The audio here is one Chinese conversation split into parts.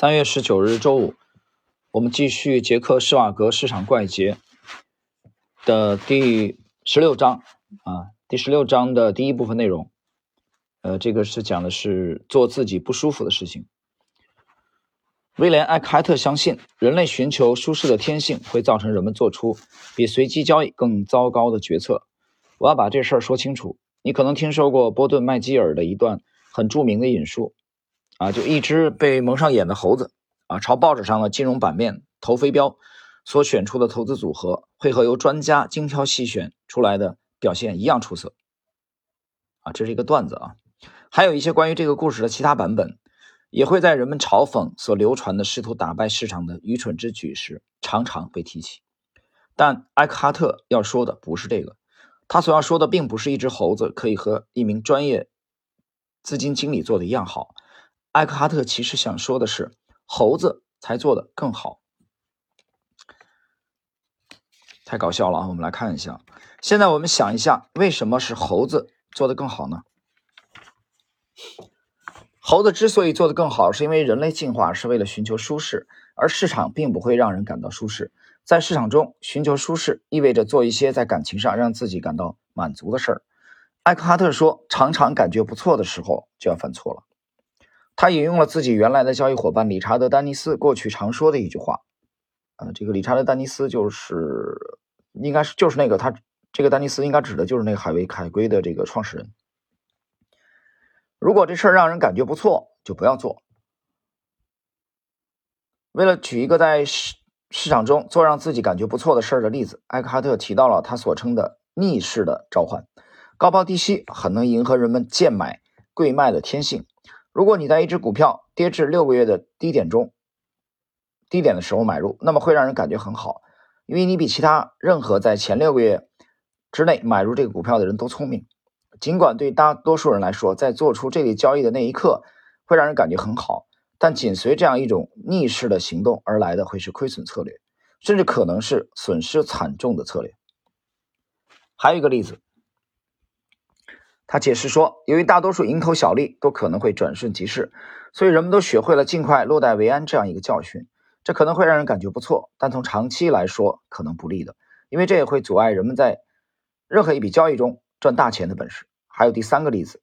三月十九日周五，我们继续捷克施瓦格市场怪杰的第十六章啊，第十六章的第一部分内容。呃，这个是讲的是做自己不舒服的事情。威廉·艾克海特相信，人类寻求舒适的天性会造成人们做出比随机交易更糟糕的决策。我要把这事儿说清楚。你可能听说过波顿·麦基尔的一段很著名的引述。啊，就一只被蒙上眼的猴子啊，朝报纸上的金融版面投飞镖，所选出的投资组合会和由专家精挑细选出来的表现一样出色。啊，这是一个段子啊，还有一些关于这个故事的其他版本，也会在人们嘲讽所流传的试图打败市场的愚蠢之举时常常被提起。但埃克哈特要说的不是这个，他所要说的并不是一只猴子可以和一名专业资金经理做的一样好。艾克哈特其实想说的是，猴子才做的更好，太搞笑了啊！我们来看一下，现在我们想一下，为什么是猴子做的更好呢？猴子之所以做的更好，是因为人类进化是为了寻求舒适，而市场并不会让人感到舒适。在市场中寻求舒适，意味着做一些在感情上让自己感到满足的事儿。艾克哈特说：“常常感觉不错的时候，就要犯错了。”他引用了自己原来的交易伙伴理查德·丹尼斯过去常说的一句话，呃，这个理查德·丹尼斯就是应该是就是那个他这个丹尼斯应该指的就是那个海维海龟的这个创始人。如果这事儿让人感觉不错，就不要做。为了举一个在市市场中做让自己感觉不错的事儿的例子，艾克哈特提到了他所称的逆势的召唤，高抛低吸很能迎合人们贱买贵卖的天性。如果你在一只股票跌至六个月的低点中，低点的时候买入，那么会让人感觉很好，因为你比其他任何在前六个月之内买入这个股票的人都聪明。尽管对大多数人来说，在做出这类交易的那一刻会让人感觉很好，但紧随这样一种逆势的行动而来的会是亏损策略，甚至可能是损失惨重的策略。还有一个例子。他解释说，由于大多数蝇头小利都可能会转瞬即逝，所以人们都学会了尽快落袋为安这样一个教训。这可能会让人感觉不错，但从长期来说可能不利的，因为这也会阻碍人们在任何一笔交易中赚大钱的本事。还有第三个例子，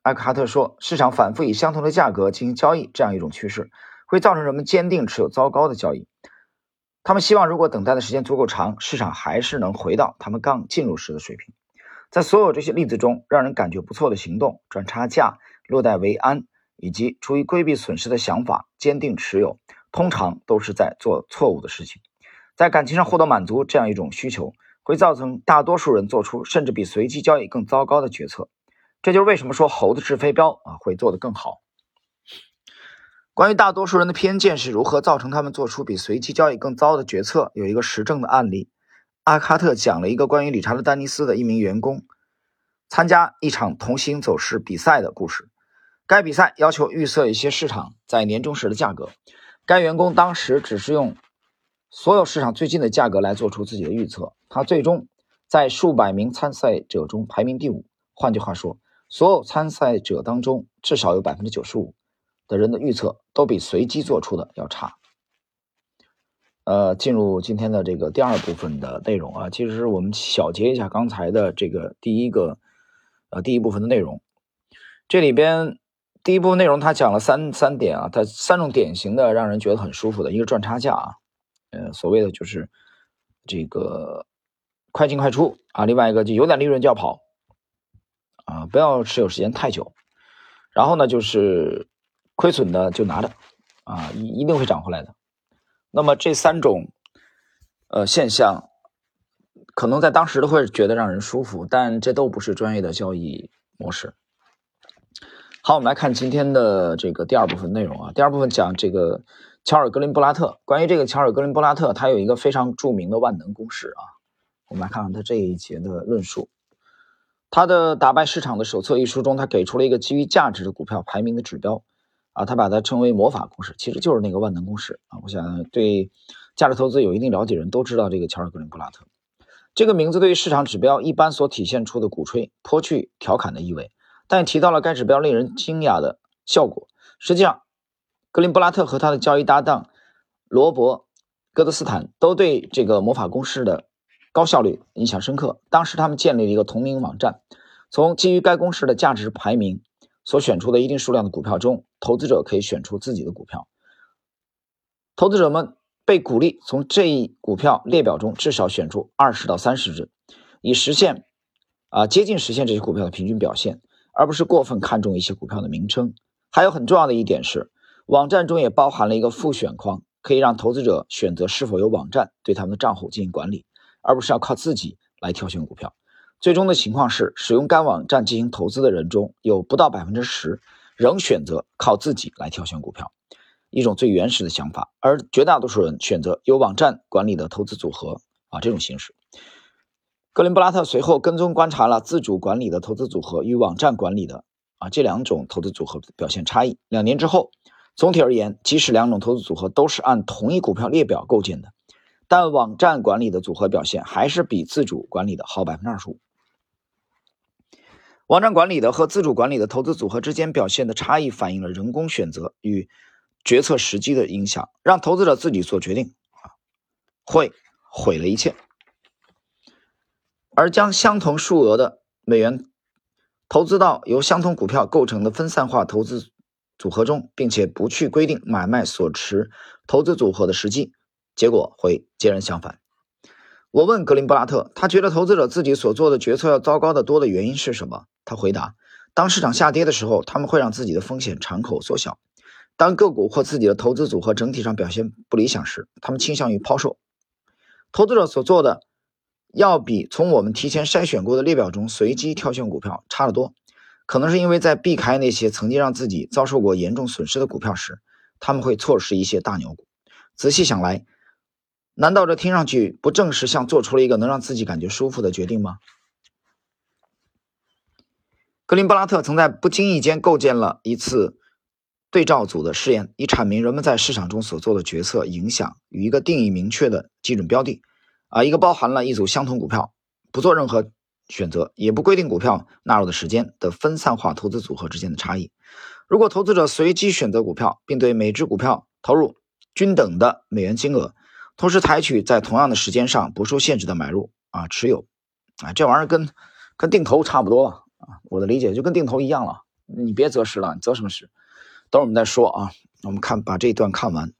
艾克哈特说，市场反复以相同的价格进行交易这样一种趋势，会造成人们坚定持有糟糕的交易。他们希望，如果等待的时间足够长，市场还是能回到他们刚进入时的水平。在所有这些例子中，让人感觉不错的行动、赚差价、落袋为安，以及出于规避损失的想法坚定持有，通常都是在做错误的事情。在感情上获得满足这样一种需求，会造成大多数人做出甚至比随机交易更糟糕的决策。这就是为什么说猴子掷飞镖啊会做得更好。关于大多数人的偏见是如何造成他们做出比随机交易更糟的决策，有一个实证的案例。阿卡特讲了一个关于理查德·丹尼斯的一名员工参加一场同心走势比赛的故事。该比赛要求预测一些市场在年终时的价格。该员工当时只是用所有市场最近的价格来做出自己的预测。他最终在数百名参赛者中排名第五。换句话说，所有参赛者当中至少有百分之九十五的人的预测都比随机做出的要差。呃，进入今天的这个第二部分的内容啊，其实我们小结一下刚才的这个第一个呃第一部分的内容。这里边第一部分内容他讲了三三点啊，他三种典型的让人觉得很舒服的，一个赚差价啊，呃，所谓的就是这个快进快出啊，另外一个就有点利润就要跑啊，不要持有时间太久。然后呢，就是亏损的就拿着啊，一一定会涨回来的。那么这三种，呃现象，可能在当时都会觉得让人舒服，但这都不是专业的交易模式。好，我们来看今天的这个第二部分内容啊。第二部分讲这个乔尔·格林布拉特。关于这个乔尔·格林布拉特，他有一个非常著名的万能公式啊。我们来看看他这一节的论述。他的《打败市场的手册》一书中，他给出了一个基于价值的股票排名的指标。啊，他把它称为魔法公式，其实就是那个万能公式啊。我想对价值投资有一定了解人都知道这个乔尔·格林布拉特这个名字，对于市场指标一般所体现出的鼓吹、颇具调侃的意味，但提到了该指标令人惊讶的效果。实际上，格林布拉特和他的交易搭档罗伯·戈德斯坦都对这个魔法公式的高效率印象深刻。当时他们建立了一个同名网站，从基于该公式的价值排名所选出的一定数量的股票中，投资者可以选出自己的股票。投资者们被鼓励从这一股票列表中至少选出二十到三十只，以实现啊接近实现这些股票的平均表现，而不是过分看重一些股票的名称。还有很重要的一点是。网站中也包含了一个复选框，可以让投资者选择是否由网站对他们的账户进行管理，而不是要靠自己来挑选股票。最终的情况是，使用该网站进行投资的人中有不到百分之十仍选择靠自己来挑选股票，一种最原始的想法。而绝大多数人选择由网站管理的投资组合啊这种形式。格林布拉特随后跟踪观察了自主管理的投资组合与网站管理的啊这两种投资组合表现差异。两年之后。总体而言，即使两种投资组合都是按同一股票列表构建的，但网站管理的组合表现还是比自主管理的好百分之二十五。网站管理的和自主管理的投资组合之间表现的差异，反映了人工选择与决策时机的影响，让投资者自己做决定啊，会毁了一切。而将相同数额的美元投资到由相同股票构成的分散化投资。组合中，并且不去规定买卖所持投资组合的时机，结果会截然相反。我问格林布拉特，他觉得投资者自己所做的决策要糟糕的多的原因是什么？他回答：当市场下跌的时候，他们会让自己的风险敞口缩小；当个股或自己的投资组合整体上表现不理想时，他们倾向于抛售。投资者所做的要比从我们提前筛选过的列表中随机挑选股票差得多。可能是因为在避开那些曾经让自己遭受过严重损失的股票时，他们会错失一些大牛股。仔细想来，难道这听上去不正是像做出了一个能让自己感觉舒服的决定吗？格林布拉特曾在不经意间构建了一次对照组的试验，以阐明人们在市场中所做的决策影响与一个定义明确的基准标的，啊，一个包含了一组相同股票，不做任何。选择也不规定股票纳入的时间的分散化投资组合之间的差异。如果投资者随机选择股票，并对每只股票投入均等的美元金额，同时采取在同样的时间上不受限制的买入啊持有啊，这玩意儿跟跟定投差不多啊。我的理解就跟定投一样了。你别择时了，你择什么时？等会儿我们再说啊。我们看把这一段看完。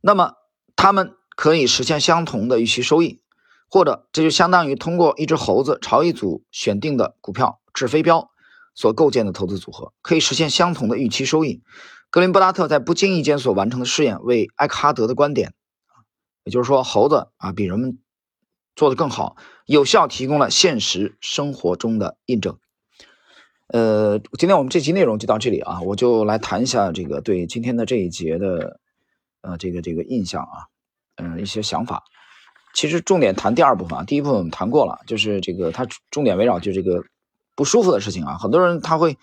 那么他们可以实现相同的预期收益。或者，这就相当于通过一只猴子朝一组选定的股票掷飞镖所构建的投资组合，可以实现相同的预期收益。格林布拉特在不经意间所完成的试验，为埃克哈德的观点，也就是说猴子啊比人们做的更好，有效提供了现实生活中的印证。呃，今天我们这期内容就到这里啊，我就来谈一下这个对今天的这一节的呃这个这个印象啊，嗯一些想法。其实重点谈第二部分啊，第一部分我们谈过了，就是这个它重点围绕就这个不舒服的事情啊，很多人他会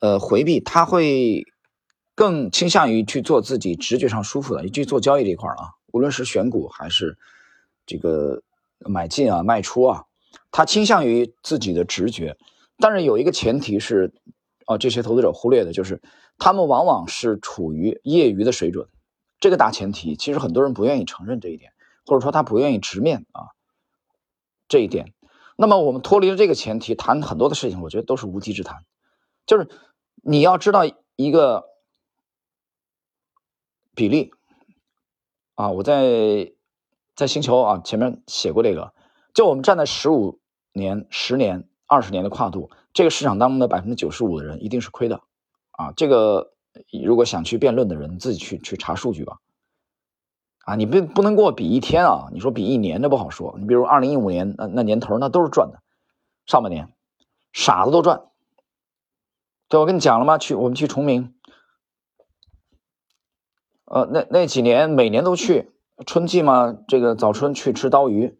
呃回避，他会更倾向于去做自己直觉上舒服的，去做交易这一块啊，无论是选股还是这个买进啊卖出啊，他倾向于自己的直觉，但是有一个前提是啊，这些投资者忽略的就是他们往往是处于业余的水准，这个大前提其实很多人不愿意承认这一点。或者说他不愿意直面啊这一点，那么我们脱离了这个前提谈很多的事情，我觉得都是无稽之谈。就是你要知道一个比例啊，我在在星球啊前面写过这个，就我们站在十五年、十年、二十年的跨度，这个市场当中的百分之九十五的人一定是亏的啊。这个如果想去辩论的人，自己去去查数据吧。啊，你不不能跟我比一天啊！你说比一年，那不好说。你比如二零一五年那那年头，那都是赚的，上半年傻子都赚。对，我跟你讲了吗？去我们去崇明，呃，那那几年每年都去春季嘛，这个早春去吃刀鱼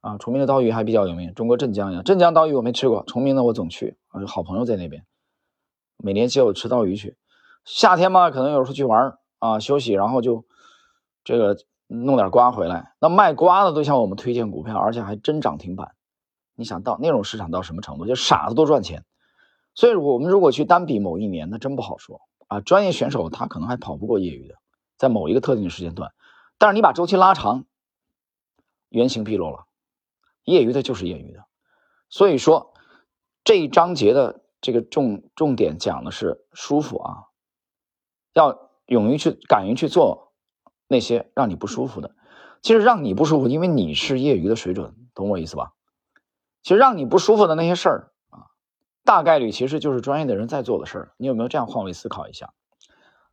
啊。崇明的刀鱼还比较有名，中国镇江呀，镇江刀鱼我没吃过，崇明的我总去啊，好朋友在那边，每年接我吃刀鱼去。夏天嘛，可能有时候去玩啊，休息，然后就。这个弄点瓜回来，那卖瓜的都向我们推荐股票，而且还真涨停板。你想到那种市场到什么程度？就傻子都赚钱。所以，我们如果去单比某一年，那真不好说啊，专业选手他可能还跑不过业余的，在某一个特定的时间段。但是你把周期拉长，原形毕露了，业余的就是业余的。所以说这一章节的这个重重点讲的是舒服啊，要勇于去敢于去做那些让你不舒服的。其实让你不舒服，因为你是业余的水准，懂我意思吧？其实让你不舒服的那些事儿啊，大概率其实就是专业的人在做的事儿。你有没有这样换位思考一下？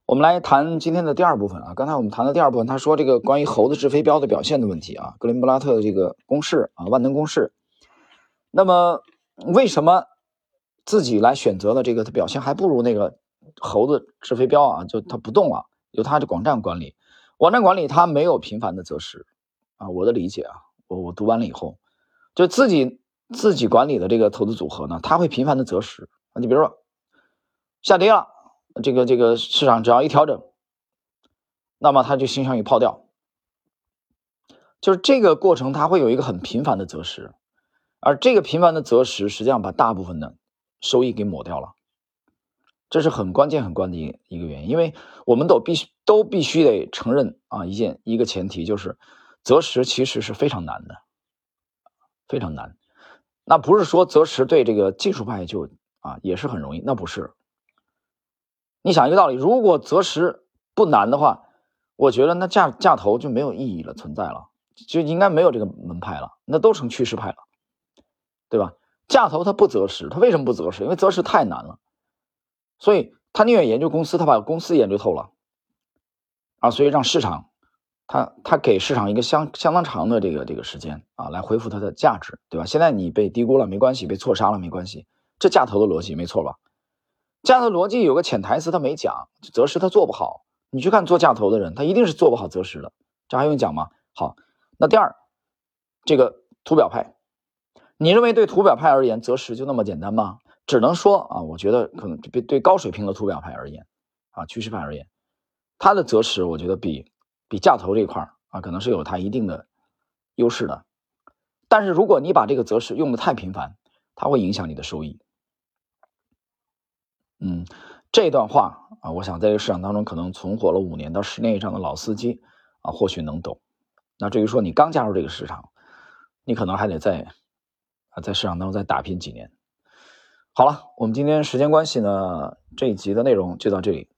我们来谈今天的第二部分啊。刚才我们谈的第二部分，他说这个关于猴子掷飞镖的表现的问题啊，格林布拉特的这个公式啊，万能公式。那么为什么自己来选择的这个他表现还不如那个猴子掷飞镖啊？就他不动了，由他的广站管理。网站管理它没有频繁的择时，啊，我的理解啊，我我读完了以后，就自己自己管理的这个投资组合呢，它会频繁的择时啊。你比如说下跌了，这个这个市场只要一调整，那么它就倾向于抛掉，就是这个过程它会有一个很频繁的择时，而这个频繁的择时实际上把大部分的收益给抹掉了。这是很关键、很关键的一个原因，因为我们都必须都必须得承认啊，一件一个前提就是，择时其实是非常难的，非常难。那不是说择时对这个技术派就啊也是很容易，那不是。你想一个道理，如果择时不难的话，我觉得那价价投就没有意义了，存在了，就应该没有这个门派了，那都成趋势派了，对吧？价投他不择时，他为什么不择时？因为择时太难了。所以他宁愿研究公司，他把公司研究透了，啊，所以让市场，他他给市场一个相相当长的这个这个时间啊，来恢复它的价值，对吧？现在你被低估了没关系，被错杀了没关系，这价投的逻辑没错吧？价投逻辑有个潜台词他没讲，择时他做不好。你去看做价投的人，他一定是做不好择时的，这还用讲吗？好，那第二，这个图表派，你认为对图表派而言，择时就那么简单吗？只能说啊，我觉得可能对对高水平的图表派而言，啊趋势派而言，它的择时我觉得比比价投这一块啊，可能是有它一定的优势的。但是如果你把这个择时用的太频繁，它会影响你的收益。嗯，这段话啊，我想在这个市场当中可能存活了五年到十年以上的老司机啊，或许能懂。那至于说你刚加入这个市场，你可能还得在啊在市场当中再打拼几年。好了，我们今天时间关系呢，这一集的内容就到这里。